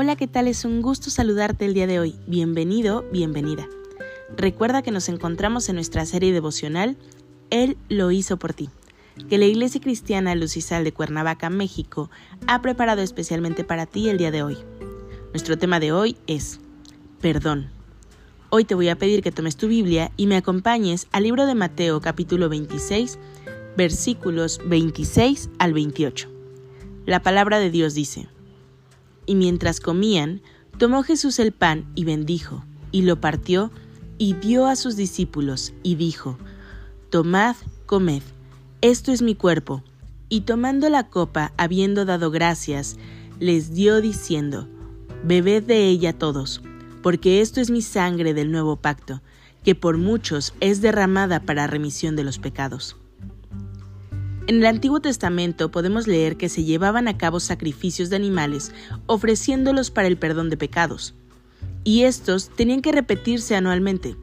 Hola, ¿qué tal? Es un gusto saludarte el día de hoy. Bienvenido, bienvenida. Recuerda que nos encontramos en nuestra serie devocional Él lo hizo por ti, que la Iglesia Cristiana Lucisal de Cuernavaca, México, ha preparado especialmente para ti el día de hoy. Nuestro tema de hoy es Perdón. Hoy te voy a pedir que tomes tu Biblia y me acompañes al libro de Mateo capítulo 26, versículos 26 al 28. La palabra de Dios dice, y mientras comían, tomó Jesús el pan y bendijo, y lo partió, y dio a sus discípulos, y dijo, Tomad, comed, esto es mi cuerpo. Y tomando la copa, habiendo dado gracias, les dio diciendo, Bebed de ella todos, porque esto es mi sangre del nuevo pacto, que por muchos es derramada para remisión de los pecados. En el Antiguo Testamento podemos leer que se llevaban a cabo sacrificios de animales ofreciéndolos para el perdón de pecados, y estos tenían que repetirse anualmente.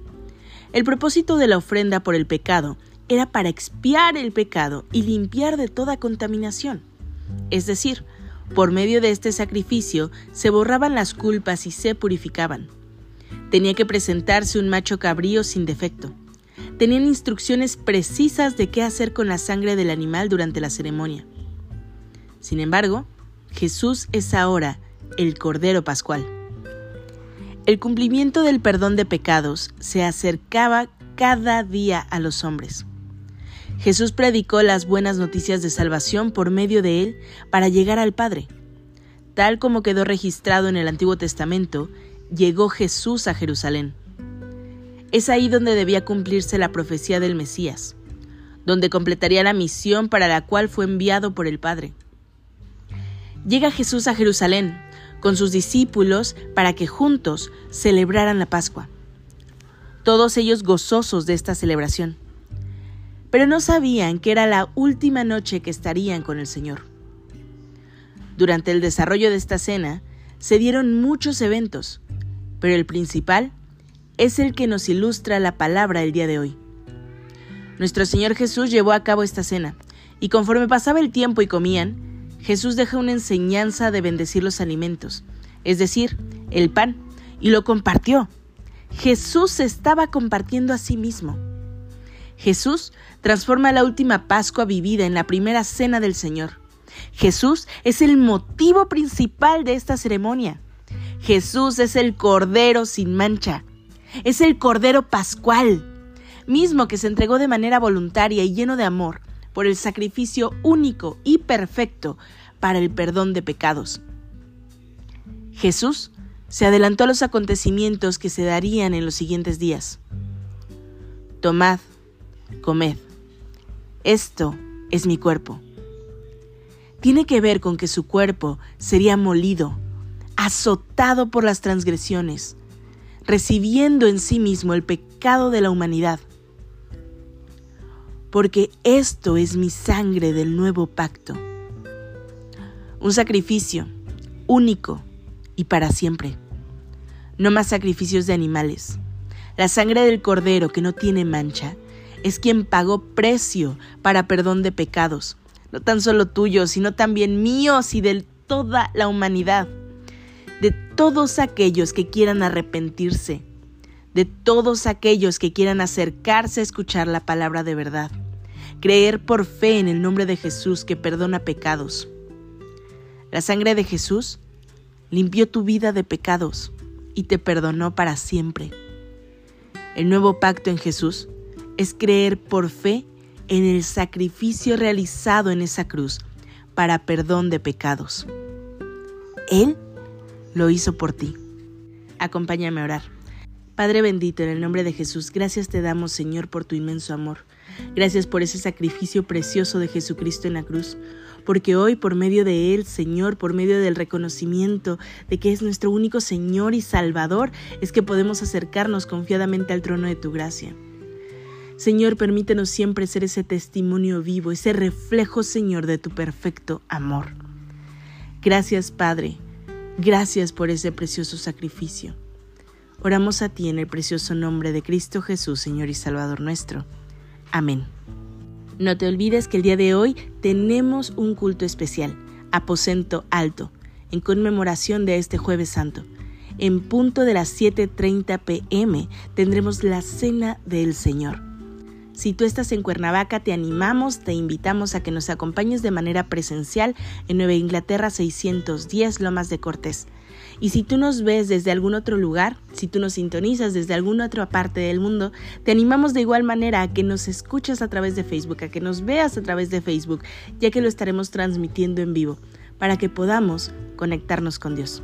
El propósito de la ofrenda por el pecado era para expiar el pecado y limpiar de toda contaminación. Es decir, por medio de este sacrificio se borraban las culpas y se purificaban. Tenía que presentarse un macho cabrío sin defecto tenían instrucciones precisas de qué hacer con la sangre del animal durante la ceremonia. Sin embargo, Jesús es ahora el Cordero Pascual. El cumplimiento del perdón de pecados se acercaba cada día a los hombres. Jesús predicó las buenas noticias de salvación por medio de él para llegar al Padre. Tal como quedó registrado en el Antiguo Testamento, llegó Jesús a Jerusalén. Es ahí donde debía cumplirse la profecía del Mesías, donde completaría la misión para la cual fue enviado por el Padre. Llega Jesús a Jerusalén con sus discípulos para que juntos celebraran la Pascua. Todos ellos gozosos de esta celebración. Pero no sabían que era la última noche que estarían con el Señor. Durante el desarrollo de esta cena se dieron muchos eventos, pero el principal es el que nos ilustra la palabra el día de hoy. Nuestro Señor Jesús llevó a cabo esta cena, y conforme pasaba el tiempo y comían, Jesús deja una enseñanza de bendecir los alimentos, es decir, el pan, y lo compartió. Jesús estaba compartiendo a sí mismo. Jesús transforma la última Pascua vivida en la primera cena del Señor. Jesús es el motivo principal de esta ceremonia. Jesús es el Cordero sin mancha, es el Cordero Pascual, mismo que se entregó de manera voluntaria y lleno de amor por el sacrificio único y perfecto para el perdón de pecados. Jesús se adelantó a los acontecimientos que se darían en los siguientes días. Tomad, comed. Esto es mi cuerpo. Tiene que ver con que su cuerpo sería molido, azotado por las transgresiones, recibiendo en sí mismo el pecado de la humanidad. Porque esto es mi sangre del nuevo pacto. Un sacrificio único y para siempre. No más sacrificios de animales. La sangre del cordero que no tiene mancha es quien pagó precio para perdón de pecados, no tan solo tuyos, sino también míos y de toda la humanidad todos aquellos que quieran arrepentirse, de todos aquellos que quieran acercarse a escuchar la palabra de verdad, creer por fe en el nombre de Jesús que perdona pecados. La sangre de Jesús limpió tu vida de pecados y te perdonó para siempre. El nuevo pacto en Jesús es creer por fe en el sacrificio realizado en esa cruz para perdón de pecados. Él lo hizo por ti. Acompáñame a orar. Padre bendito, en el nombre de Jesús, gracias te damos, Señor, por tu inmenso amor. Gracias por ese sacrificio precioso de Jesucristo en la cruz, porque hoy por medio de Él, Señor, por medio del reconocimiento de que es nuestro único Señor y Salvador, es que podemos acercarnos confiadamente al trono de tu gracia. Señor, permítenos siempre ser ese testimonio vivo, ese reflejo, Señor, de tu perfecto amor. Gracias, Padre. Gracias por ese precioso sacrificio. Oramos a ti en el precioso nombre de Cristo Jesús, Señor y Salvador nuestro. Amén. No te olvides que el día de hoy tenemos un culto especial, aposento alto, en conmemoración de este jueves santo. En punto de las 7.30 pm tendremos la cena del Señor. Si tú estás en Cuernavaca, te animamos, te invitamos a que nos acompañes de manera presencial en Nueva Inglaterra 610 Lomas de Cortés. Y si tú nos ves desde algún otro lugar, si tú nos sintonizas desde alguna otra parte del mundo, te animamos de igual manera a que nos escuches a través de Facebook, a que nos veas a través de Facebook, ya que lo estaremos transmitiendo en vivo, para que podamos conectarnos con Dios.